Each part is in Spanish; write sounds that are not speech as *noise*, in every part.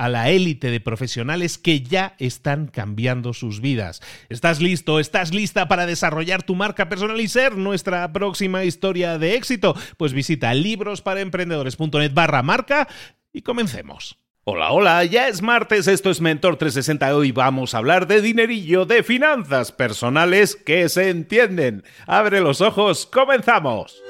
a la élite de profesionales que ya están cambiando sus vidas. ¿Estás listo? ¿Estás lista para desarrollar tu marca personal y ser nuestra próxima historia de éxito? Pues visita librosparaemprendedores.net barra marca y comencemos. Hola, hola, ya es martes, esto es Mentor 360, hoy vamos a hablar de dinerillo, de finanzas personales que se entienden. Abre los ojos, comenzamos.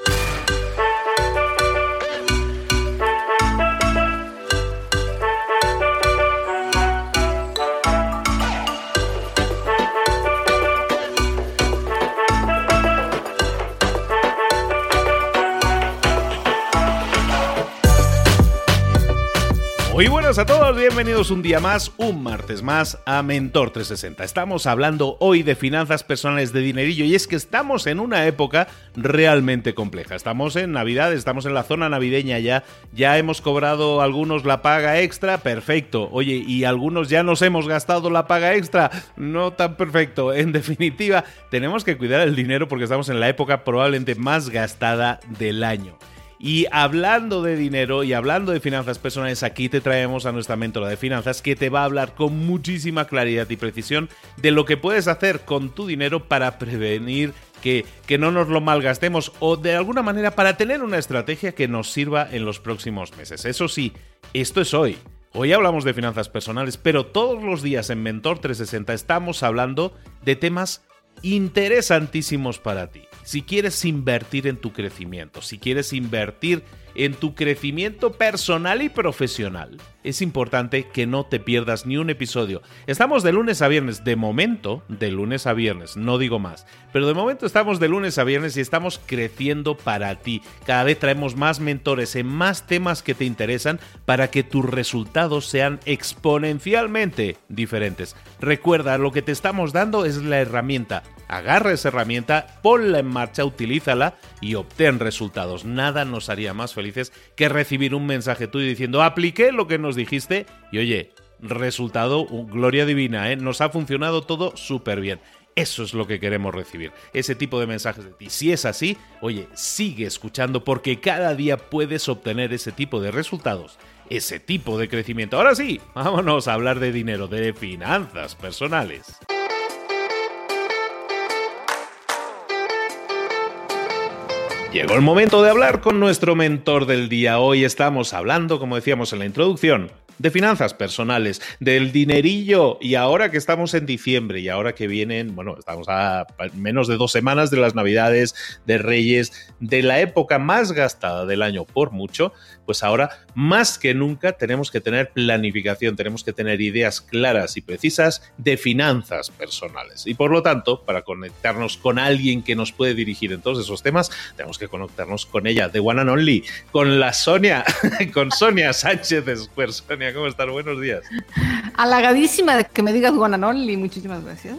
Muy buenas a todos, bienvenidos un día más, un martes más a Mentor 360. Estamos hablando hoy de finanzas personales de dinerillo y es que estamos en una época realmente compleja. Estamos en Navidad, estamos en la zona navideña ya, ya hemos cobrado algunos la paga extra, perfecto. Oye, y algunos ya nos hemos gastado la paga extra, no tan perfecto. En definitiva, tenemos que cuidar el dinero porque estamos en la época probablemente más gastada del año. Y hablando de dinero y hablando de finanzas personales, aquí te traemos a nuestra mentora de finanzas que te va a hablar con muchísima claridad y precisión de lo que puedes hacer con tu dinero para prevenir que, que, no nos lo malgastemos o de alguna manera para tener una estrategia que nos sirva en los próximos meses. Eso sí, esto es hoy. Hoy hablamos de finanzas personales, pero todos los días en Mentor 360 estamos hablando de temas interesantísimos para ti. Si quieres invertir en tu crecimiento, si quieres invertir en tu crecimiento personal y profesional, es importante que no te pierdas ni un episodio. Estamos de lunes a viernes, de momento, de lunes a viernes, no digo más, pero de momento estamos de lunes a viernes y estamos creciendo para ti. Cada vez traemos más mentores en más temas que te interesan para que tus resultados sean exponencialmente diferentes. Recuerda, lo que te estamos dando es la herramienta. Agarra esa herramienta, ponla en marcha, utilízala y obtén resultados. Nada nos haría más felices que recibir un mensaje tuyo diciendo apliqué lo que nos dijiste y oye, resultado, gloria divina, ¿eh? nos ha funcionado todo súper bien. Eso es lo que queremos recibir, ese tipo de mensajes de ti. Si es así, oye, sigue escuchando porque cada día puedes obtener ese tipo de resultados, ese tipo de crecimiento. Ahora sí, vámonos a hablar de dinero, de finanzas personales. Llegó el momento de hablar con nuestro mentor del día. Hoy estamos hablando, como decíamos en la introducción, de finanzas personales, del dinerillo y ahora que estamos en diciembre y ahora que vienen, bueno, estamos a menos de dos semanas de las navidades, de Reyes, de la época más gastada del año por mucho, pues ahora más que nunca tenemos que tener planificación, tenemos que tener ideas claras y precisas de finanzas personales. Y por lo tanto, para conectarnos con alguien que nos puede dirigir en todos esos temas, tenemos que conectarnos con ella, de One and Only, con la Sonia, *laughs* con Sonia Sánchez Sonia, ¿cómo estás? Buenos días. Halagadísima de que me digas y muchísimas gracias.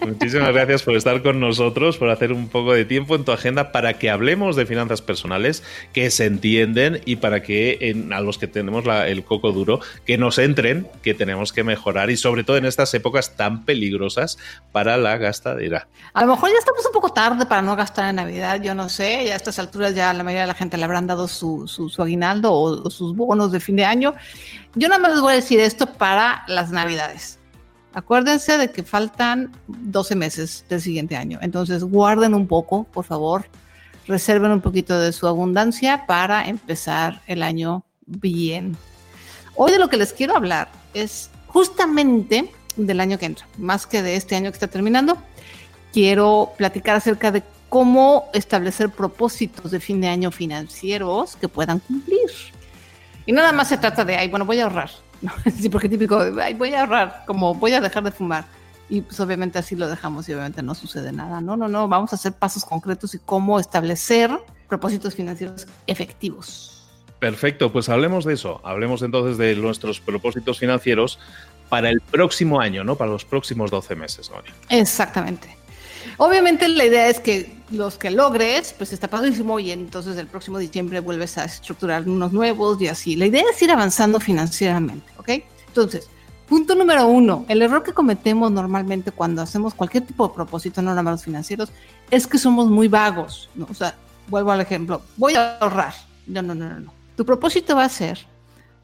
Muchísimas gracias por estar con nosotros, por hacer un poco de tiempo en tu agenda para que hablemos de finanzas personales que se entienden y para que a los que tenemos el coco duro, que nos entren, que tenemos que mejorar y sobre todo en estas épocas tan peligrosas para la gastadera. A lo mejor ya estamos un poco tarde para no gastar en Navidad, yo no sé, ya a estas alturas ya la mayoría de la gente le habrán dado su, su, aguinaldo o, sus bonos de fin de año. Yo nada más les voy a decir esto para las Navidades. Acuérdense de que faltan 12 meses del siguiente año, entonces guarden un poco, por favor, reserven un poquito de su abundancia para empezar el año bien. Hoy de lo que les quiero hablar es justamente del año que entra, más que de este año que está terminando. Quiero platicar acerca de cómo establecer propósitos de fin de año financieros que puedan cumplir. Y nada más se trata de, ay, bueno, voy a ahorrar. *laughs* Sí, porque típico, ay, voy a ahorrar, como voy a dejar de fumar. Y pues obviamente así lo dejamos y obviamente no sucede nada. No, no, no, vamos a hacer pasos concretos y cómo establecer propósitos financieros efectivos. Perfecto, pues hablemos de eso. Hablemos entonces de nuestros propósitos financieros para el próximo año, ¿no? Para los próximos 12 meses, ¿no? Exactamente. Obviamente la idea es que los que logres, pues está padrísimo y entonces el próximo diciembre vuelves a estructurar unos nuevos y así. La idea es ir avanzando financieramente, ¿ok? Entonces, punto número uno, el error que cometemos normalmente cuando hacemos cualquier tipo de propósito, no nada financieros, es que somos muy vagos, ¿no? O sea, vuelvo al ejemplo, voy a ahorrar. No, no, no, no, no. Tu propósito va a ser,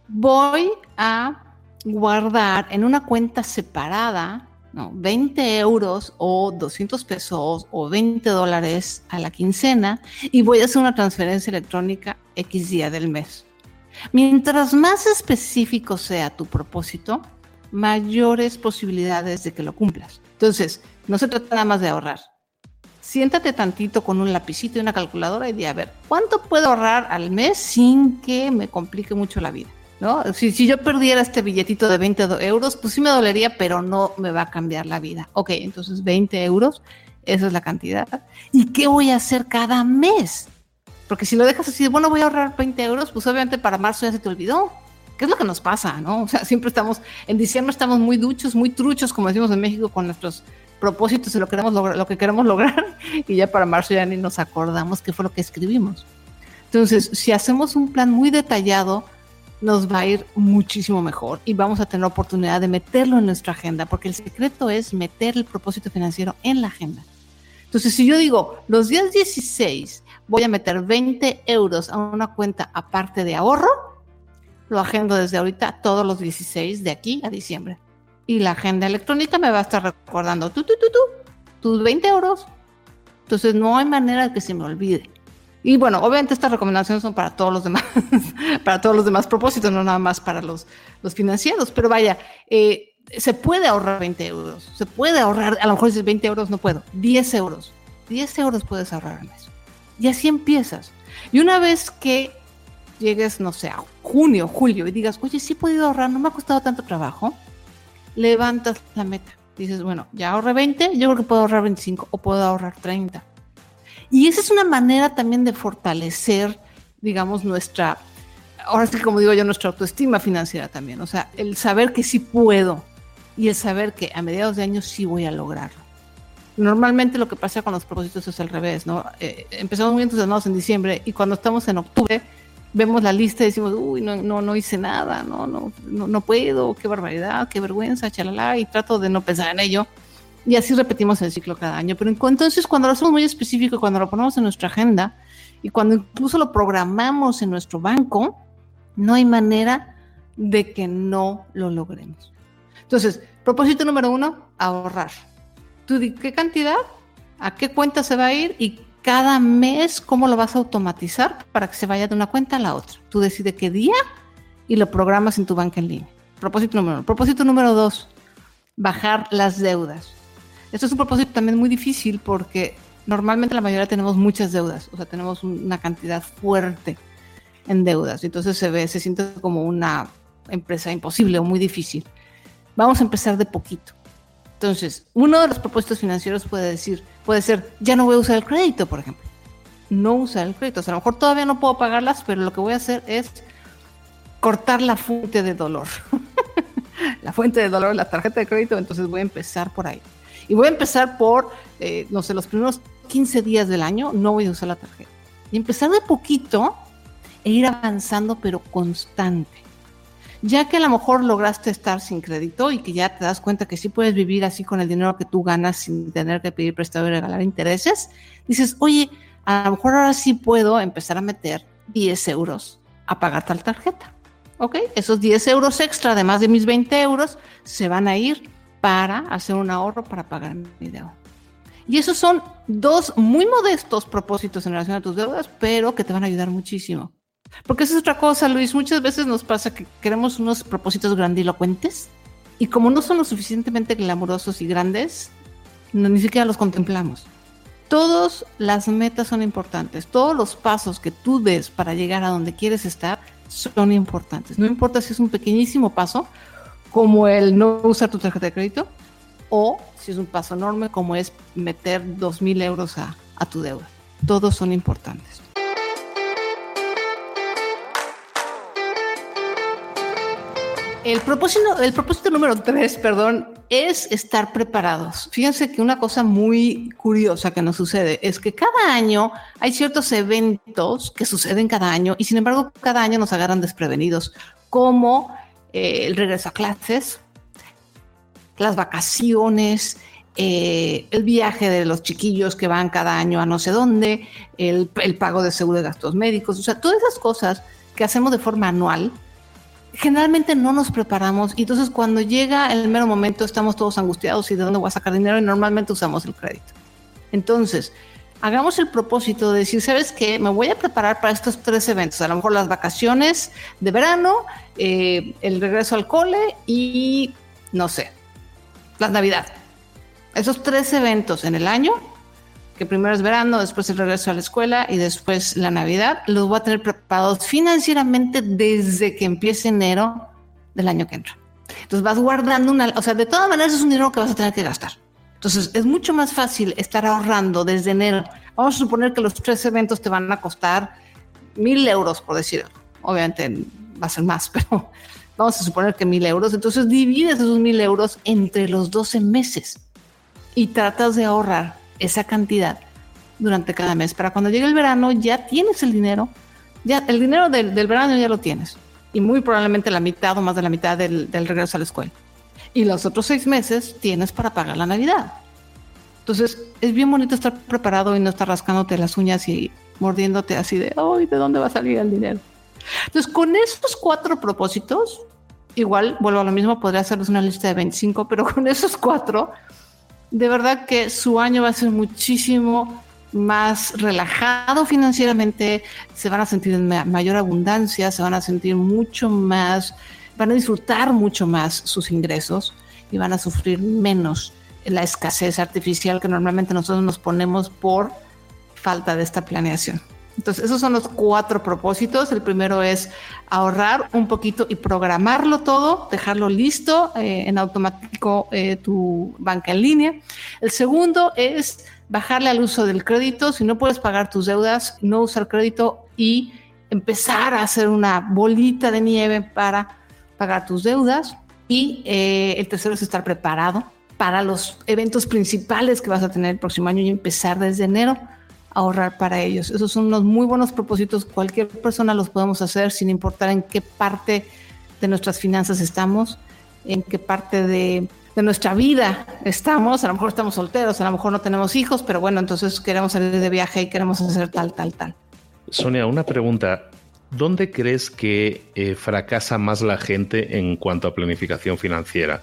voy a guardar en una cuenta separada no, 20 euros o 200 pesos o 20 dólares a la quincena y voy a hacer una transferencia electrónica X día del mes. Mientras más específico sea tu propósito, mayores posibilidades de que lo cumplas. Entonces, no se trata nada más de ahorrar, siéntate tantito con un lapicito y una calculadora y di, a ver, ¿cuánto puedo ahorrar al mes sin que me complique mucho la vida? ¿No? Si, yo perdiera este billetito de 20 euros, pues sí me dolería, pero no me va a cambiar la vida. Ok, entonces 20 euros, esa es la cantidad. ¿Y qué voy a hacer cada mes? Porque si lo dejas así, bueno, voy a ahorrar 20 euros, pues obviamente para marzo ya se te olvidó. ¿Qué es lo que nos pasa, no? O sea, siempre estamos, en diciembre estamos muy duchos, muy truchos, como decimos en México, con nuestros propósitos de lo, queremos lograr, lo que queremos lograr *laughs* y ya para marzo ya ni nos acordamos qué fue lo que escribimos. Entonces, si hacemos un plan muy detallado, nos va a ir muchísimo mejor y vamos a tener la oportunidad de meterlo en nuestra agenda, porque el secreto es meter el propósito financiero en la agenda. Entonces, si yo digo, los días 16 voy a meter 20 euros a una cuenta aparte de ahorro, lo agendo desde ahorita todos los 16 de aquí a diciembre y la agenda electrónica me va a estar recordando tú, tú, tú, tú, tus 20 euros. Entonces no hay manera de que se me olvide. Y bueno, obviamente estas recomendaciones son para todos los demás, *laughs* para todos los demás propósitos, no nada más para los, los financieros. Pero vaya, eh, se puede ahorrar 20 euros, se puede ahorrar, a lo mejor dices 20 euros, no puedo, 10 euros. 10 euros puedes ahorrar al mes. Y así empiezas. Y una vez que llegues, no sé, a junio, julio y digas, oye, sí he podido ahorrar, no me ha costado tanto trabajo, levantas la meta. Dices, bueno, ya ahorré 20, yo creo que puedo ahorrar 25 o puedo ahorrar 30. Y esa es una manera también de fortalecer, digamos, nuestra, ahora sí como digo yo, nuestra autoestima financiera también. O sea, el saber que sí puedo y el saber que a mediados de año sí voy a lograrlo. Normalmente lo que pasa con los propósitos es al revés, ¿no? Eh, empezamos muy entusiasmados en diciembre y cuando estamos en octubre vemos la lista y decimos, uy, no, no, no hice nada, no, no, no, puedo, qué barbaridad, qué vergüenza, chalala, y trato de no pensar en ello. Y así repetimos el ciclo cada año. Pero entonces cuando lo hacemos muy específico, cuando lo ponemos en nuestra agenda y cuando incluso lo programamos en nuestro banco, no hay manera de que no lo logremos. Entonces, propósito número uno, ahorrar. ¿Tú qué cantidad? ¿A qué cuenta se va a ir? ¿Y cada mes cómo lo vas a automatizar para que se vaya de una cuenta a la otra. Tú decides qué día y lo programas en tu banca en línea. Propósito número uno. Propósito número dos, bajar las deudas. Esto es un propósito también muy difícil porque normalmente la mayoría tenemos muchas deudas, o sea, tenemos una cantidad fuerte en deudas. Entonces se ve, se siente como una empresa imposible o muy difícil. Vamos a empezar de poquito. Entonces, uno de los propósitos financieros puede decir, puede ser, ya no voy a usar el crédito, por ejemplo. No usar el crédito. O sea, a lo mejor todavía no puedo pagarlas, pero lo que voy a hacer es cortar la fuente de dolor. *laughs* la fuente de dolor, la tarjeta de crédito, entonces voy a empezar por ahí. Y voy a empezar por, eh, no sé, los primeros 15 días del año no voy a usar la tarjeta. Y empezar de poquito e ir avanzando, pero constante. Ya que a lo mejor lograste estar sin crédito y que ya te das cuenta que sí puedes vivir así con el dinero que tú ganas sin tener que pedir prestado y regalar intereses, dices, oye, a lo mejor ahora sí puedo empezar a meter 10 euros a pagar tal tarjeta. ¿Ok? Esos 10 euros extra, además de mis 20 euros, se van a ir para hacer un ahorro para pagar mi deuda. Y esos son dos muy modestos propósitos en relación a tus deudas, pero que te van a ayudar muchísimo. Porque esa es otra cosa, Luis. Muchas veces nos pasa que queremos unos propósitos grandilocuentes y como no son lo suficientemente glamurosos y grandes, ni siquiera los contemplamos. Todas las metas son importantes. Todos los pasos que tú des para llegar a donde quieres estar son importantes. No importa si es un pequeñísimo paso, como el no usar tu tarjeta de crédito, o si es un paso enorme como es meter 2.000 euros a, a tu deuda. Todos son importantes. El propósito, el propósito número tres, perdón, es estar preparados. Fíjense que una cosa muy curiosa que nos sucede es que cada año hay ciertos eventos que suceden cada año y sin embargo cada año nos agarran desprevenidos, como eh, el regreso a clases, las vacaciones, eh, el viaje de los chiquillos que van cada año a no sé dónde, el, pago de seguro de gastos médicos, o sea, todas esas cosas que hacemos de forma anual, generalmente no nos preparamos y entonces cuando llega el mero momento estamos todos angustiados y de dónde voy a sacar dinero y normalmente usamos el crédito. Entonces, hagamos el propósito de decir, ¿sabes qué? Me voy a preparar para estos tres eventos, a lo mejor las vacaciones de verano, eh, el regreso al cole y, no sé, la Navidad. Esos tres eventos en el año, que primero es verano, después el regreso a la escuela y después la Navidad, los voy a tener preparados financieramente desde que empiece enero del año que entra. Entonces vas guardando una, o sea, de todas maneras es un dinero que vas a tener que gastar. Entonces es mucho más fácil estar ahorrando desde enero. Vamos a suponer que los tres eventos te van a costar mil euros, por decirlo. Obviamente va a ser más, *laughs* pero vamos a suponer que mil euros, entonces divides esos mil euros entre los 12 meses y tratas de ahorrar esa cantidad durante cada mes. Para cuando llegue el verano ya tienes el dinero, ya el dinero del, verano ya lo tienes y muy probablemente la mitad o más de la mitad del regreso a la escuela. Y los otros seis meses tienes para pagar la Navidad. Entonces es bien bonito estar preparado y no estar rascándote las uñas y mordiéndote así de, ¡ay! ¿De dónde va a salir el dinero? Entonces, con estos cuatro propósitos, igual vuelvo a lo mismo, podría hacerles una lista de 25, *laughs* pero con esos cuatro, de verdad que su año va a ser muchísimo más relajado financieramente, se van a sentir en mayor abundancia, se van a sentir mucho más, van a disfrutar mucho más sus ingresos y van a sufrir menos la escasez artificial que normalmente nosotros nos ponemos por falta de esta planeación. Entonces, esos son los cuatro propósitos. El primero es ahorrar un poquito y programarlo todo, dejarlo listo eh, en automático eh, tu banca en línea. El segundo es bajarle al uso del crédito. Si no puedes pagar tus deudas, no usar crédito y empezar a hacer una bolita de nieve para pagar tus deudas. Y eh, el tercero es estar preparado para los eventos principales que vas a tener el próximo año y empezar desde enero ahorrar para ellos. Esos son unos muy buenos propósitos. Cualquier persona los podemos hacer sin importar en qué parte de nuestras finanzas estamos, en qué parte de, nuestra vida estamos. A lo mejor estamos solteros, a lo mejor no tenemos hijos, pero bueno, entonces queremos salir de viaje y queremos hacer tal, tal, tal. Sonia, una pregunta. ¿Dónde crees que eh, fracasa más la gente en cuanto a planificación financiera?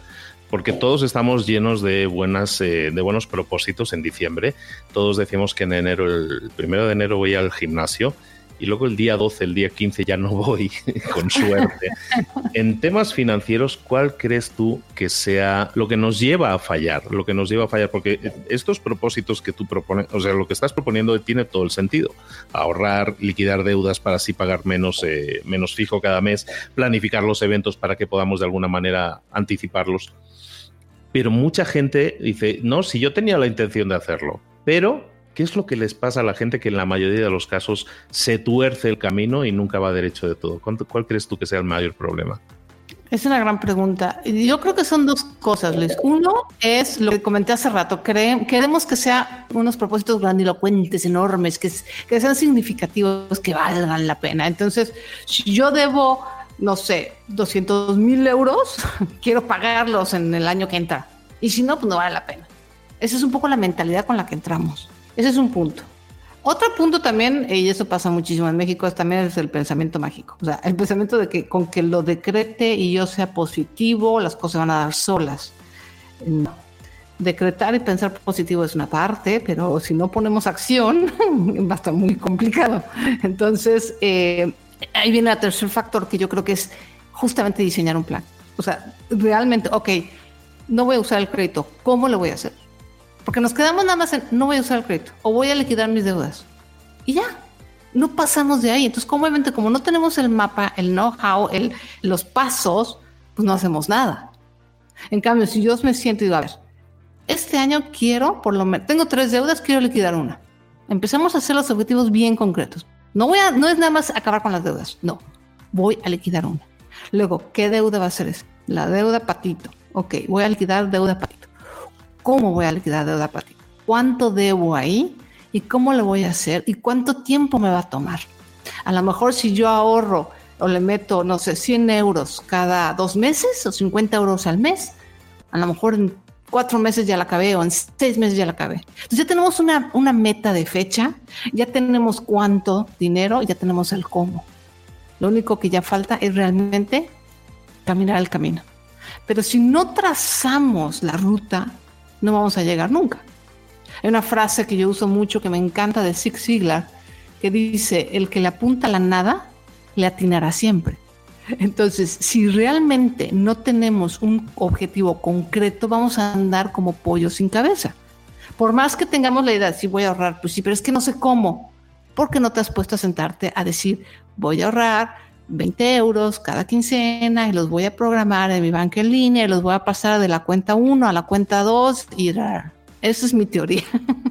porque todos estamos llenos de buenas eh, de buenos propósitos en diciembre. Todos decimos que en enero, el primero de enero voy al gimnasio y luego el día 12, el día 15 ya no *laughs* voy, con suerte. *laughs* en temas financieros, ¿cuál crees tú que sea lo que nos lleva a fallar? Lo que nos lleva a fallar, porque estos propósitos que tú propones, o sea, lo que estás proponiendo tiene todo el sentido. Ahorrar, liquidar deudas para así pagar menos, eh, menos fijo cada mes, planificar los eventos para que podamos de alguna manera anticiparlos. Pero mucha gente dice, no, si yo tenía la intención de hacerlo, pero ¿Qué es lo que les pasa a la gente que en la mayoría de los casos se tuerce el camino y nunca va derecho de todo? ¿Cuál crees tú que sea el mayor problema? Es una gran pregunta. Yo creo que son dos cosas, Luis. Uno es lo que comenté hace rato. queremos que sean unos propósitos grandilocuentes, enormes, que, que sean significativos, que valgan la pena. Entonces, si yo debo, no sé, 200 mil euros, *laughs* quiero pagarlos en el año que entra. Y si no, pues no vale la pena. Esa es un poco la mentalidad con la que entramos. Ese es un punto. Otro punto también, y eso pasa muchísimo en México, es también es el pensamiento mágico. O sea, el pensamiento de que con que lo decrete y yo sea positivo, las cosas van a dar solas. Decretar y pensar positivo es una parte, pero si no ponemos acción, *laughs* va a estar muy complicado. Entonces, eh, ahí viene el tercer factor que yo creo que es justamente diseñar un plan. O sea, realmente, ok, no voy a usar el crédito, ¿cómo lo voy a hacer? Porque nos quedamos nada más en no voy a usar el crédito o voy a liquidar mis deudas. Y ya, no pasamos de ahí. Entonces, obviamente, como no tenemos el mapa, el know-how, los pasos, pues no hacemos nada. En cambio, si yo me siento y digo, a ver, este año quiero, por lo menos, tengo tres deudas, quiero liquidar una. Empezamos a hacer los objetivos bien concretos. No voy a, no es nada más acabar con las deudas, no, voy a liquidar una. Luego, ¿qué deuda va a ser esa? La deuda patito. Ok, voy a liquidar deuda patito cómo voy a liquidar deuda patito, cuánto debo ahí y cómo lo voy a hacer y cuánto tiempo me va a tomar. A lo mejor si yo ahorro o le meto, no sé, 100 euros cada dos meses o 50 euros al mes, a lo mejor en cuatro meses ya la acabé o en seis meses ya la acabé. Entonces ya tenemos una, una meta de fecha, ya tenemos cuánto dinero, ya tenemos el cómo. Lo único que ya falta es realmente caminar el camino. Pero si no trazamos la ruta, no vamos a llegar nunca. Hay una frase que yo uso mucho que me encanta de Zig Ziglar que dice, el que le apunta a la nada, le atinará siempre. Entonces, si realmente no tenemos un objetivo concreto, vamos a andar como pollo sin cabeza. Por más que tengamos la idea, si voy a ahorrar, pues sí, pero es que no sé cómo. porque no te has puesto a sentarte a decir, voy a ahorrar 20 euros cada quincena y los voy a programar en mi banca en línea y los voy a pasar de la cuenta 1 a la cuenta 2 y esa es mi teoría. *laughs*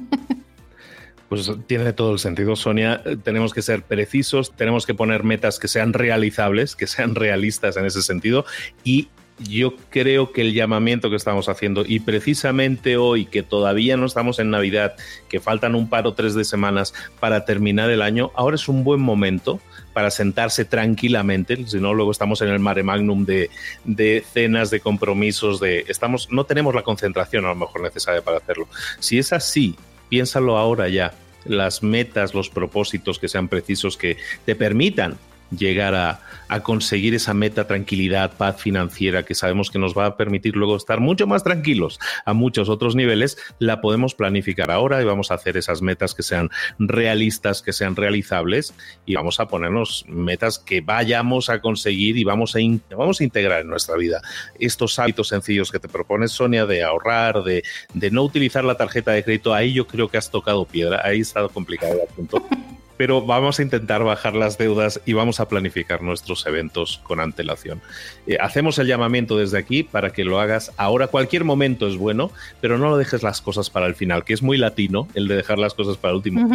Pues tiene todo el sentido, Sonia. Tenemos que ser precisos, tenemos que poner metas que sean realizables, que sean realistas en ese sentido y yo creo que el llamamiento que estamos haciendo, y precisamente hoy, que todavía no estamos en Navidad, que faltan un par o tres de semanas para terminar el año, ahora es un buen momento para sentarse tranquilamente, si no, luego estamos en el mare magnum de, de, cenas, de compromisos, de estamos, no tenemos la concentración a lo mejor necesaria para hacerlo. Si es así, piénsalo ahora ya. Las metas, los propósitos que sean precisos, que te permitan llegar a, a, conseguir esa meta, tranquilidad, paz financiera que sabemos que nos va a permitir luego estar mucho más tranquilos a muchos otros niveles, la podemos planificar ahora y vamos a hacer esas metas que sean realistas, que sean realizables y vamos a ponernos metas que vayamos a conseguir y vamos a, vamos a integrar en nuestra vida. Estos hábitos sencillos que te propones, Sonia, de ahorrar, de, de no utilizar la tarjeta de crédito, ahí yo creo que has tocado piedra, ahí estado complicado el asunto. *laughs* pero vamos a intentar bajar las deudas y vamos a planificar nuestros eventos con antelación. Eh, hacemos el llamamiento desde aquí para que lo hagas ahora. Cualquier momento es bueno, pero no lo dejes las cosas para el final, que es muy latino el de dejar las cosas para el último.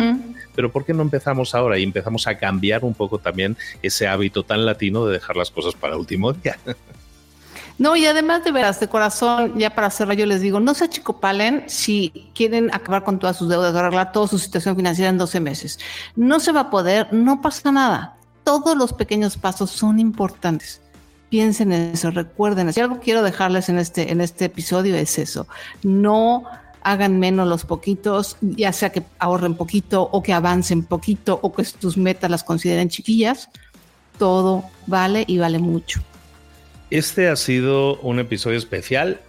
Pero ¿por qué no empezamos ahora y empezamos a cambiar un poco también ese hábito tan latino de dejar las cosas para el último día? *laughs* No, y además de veras, de corazón, ya para cerrar, yo les digo, no se achicopalen si quieren acabar con todas sus deudas, arreglar toda su situación financiera en 12 meses. No se va a poder, no pasa nada. Todos los pequeños pasos son importantes. Piensen en eso, recuerden. Si algo quiero dejarles en este, en este episodio es eso. No hagan menos los poquitos, ya sea que ahorren poquito o que avancen poquito o que tus metas las consideren chiquillas. Todo vale y vale mucho. Este ha sido un episodio especial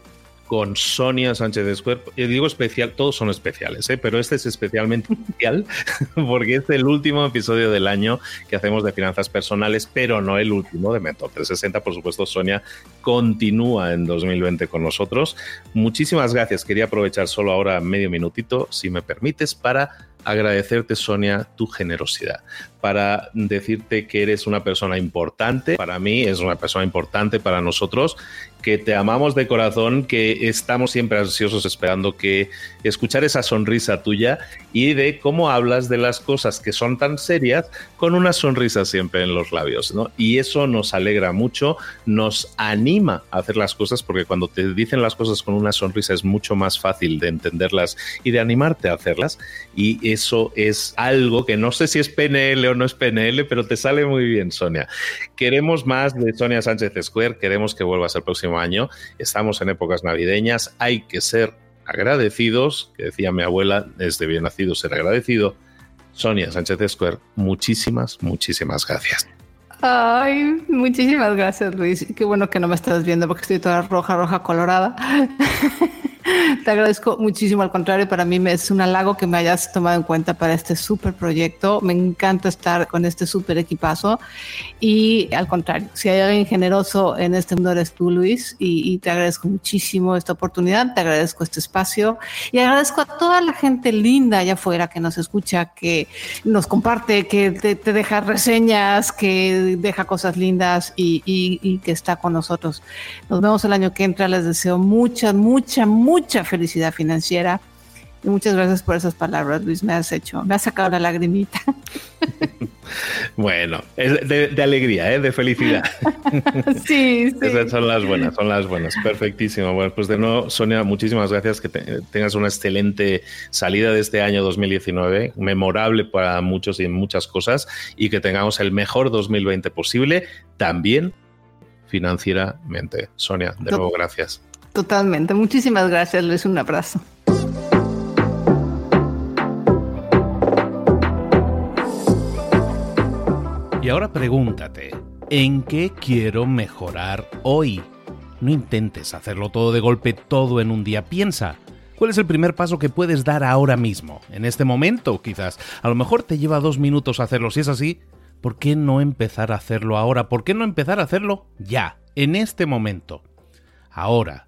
con Sonia Sánchez de Y digo especial, todos son especiales, ¿eh? pero este es especialmente *laughs* especial *laughs* porque es el último episodio del año que hacemos de finanzas personales, pero no el último de Mentor 360. Por supuesto, Sonia continúa en 2020 con nosotros. Muchísimas gracias. Quería aprovechar solo ahora medio minutito, si me permites, para agradecerte, Sonia, tu generosidad, para decirte que eres una persona importante, para mí es una persona importante para nosotros, que te amamos de corazón, que estamos siempre ansiosos esperando que escuchar esa sonrisa tuya y de cómo hablas de las cosas que son tan serias con una sonrisa siempre en los labios, ¿no? Y eso nos alegra mucho, nos anima a hacer las cosas porque cuando te dicen las cosas con una sonrisa es mucho más fácil de entenderlas y de animarte a hacerlas y eso es algo que no sé si es PNL o no es PNL, pero te sale muy bien, Sonia. Queremos más de Sonia Sánchez Square, queremos que vuelvas el próximo año. Estamos en épocas navideñas, hay que ser agradecidos, que decía mi abuela, desde bien nacido ser agradecido. Sonia Sánchez Square, muchísimas, muchísimas gracias. Ay, muchísimas gracias, Luis. Qué bueno que no me estás viendo porque estoy toda roja, roja, colorada. *laughs* Te agradezco muchísimo. Al contrario, para mí es un halago que me hayas tomado en cuenta para este súper proyecto. Me encanta estar con este súper equipazo. Y al contrario, si hay alguien generoso en este mundo eres tú, Luis. Y, te agradezco muchísimo esta oportunidad. Te agradezco este espacio. Y agradezco a toda la gente linda allá afuera que nos escucha, que nos comparte, que te, deja reseñas, que deja cosas lindas y, y que está con nosotros. Nos vemos el año que entra. Les deseo mucha, mucha, mucha felicidad financiera. Y muchas gracias por esas palabras, Luis. Me has hecho, me has sacado la lagrimita. *laughs* bueno, es de, alegría, ¿eh? de felicidad. *laughs* sí, *laughs* sí. Esas son las buenas, son las buenas. Perfectísimo. Bueno, pues de nuevo, Sonia, muchísimas gracias. Que tengas una excelente salida de este año 2019, memorable para muchos y en muchas cosas, y que tengamos el mejor 2020 posible, también financieramente. Sonia, de nuevo, gracias. Totalmente. Muchísimas gracias, Luis. Un abrazo. Y ahora pregúntate, ¿en qué quiero mejorar hoy? No intentes hacerlo todo de golpe, todo en un día. Piensa, ¿cuál es el primer paso que puedes dar ahora mismo? En este momento, quizás. A lo mejor te lleva dos minutos hacerlo. Si es así, ¿por qué no empezar a hacerlo ahora? ¿Por qué no empezar a hacerlo ya, en este momento? Ahora,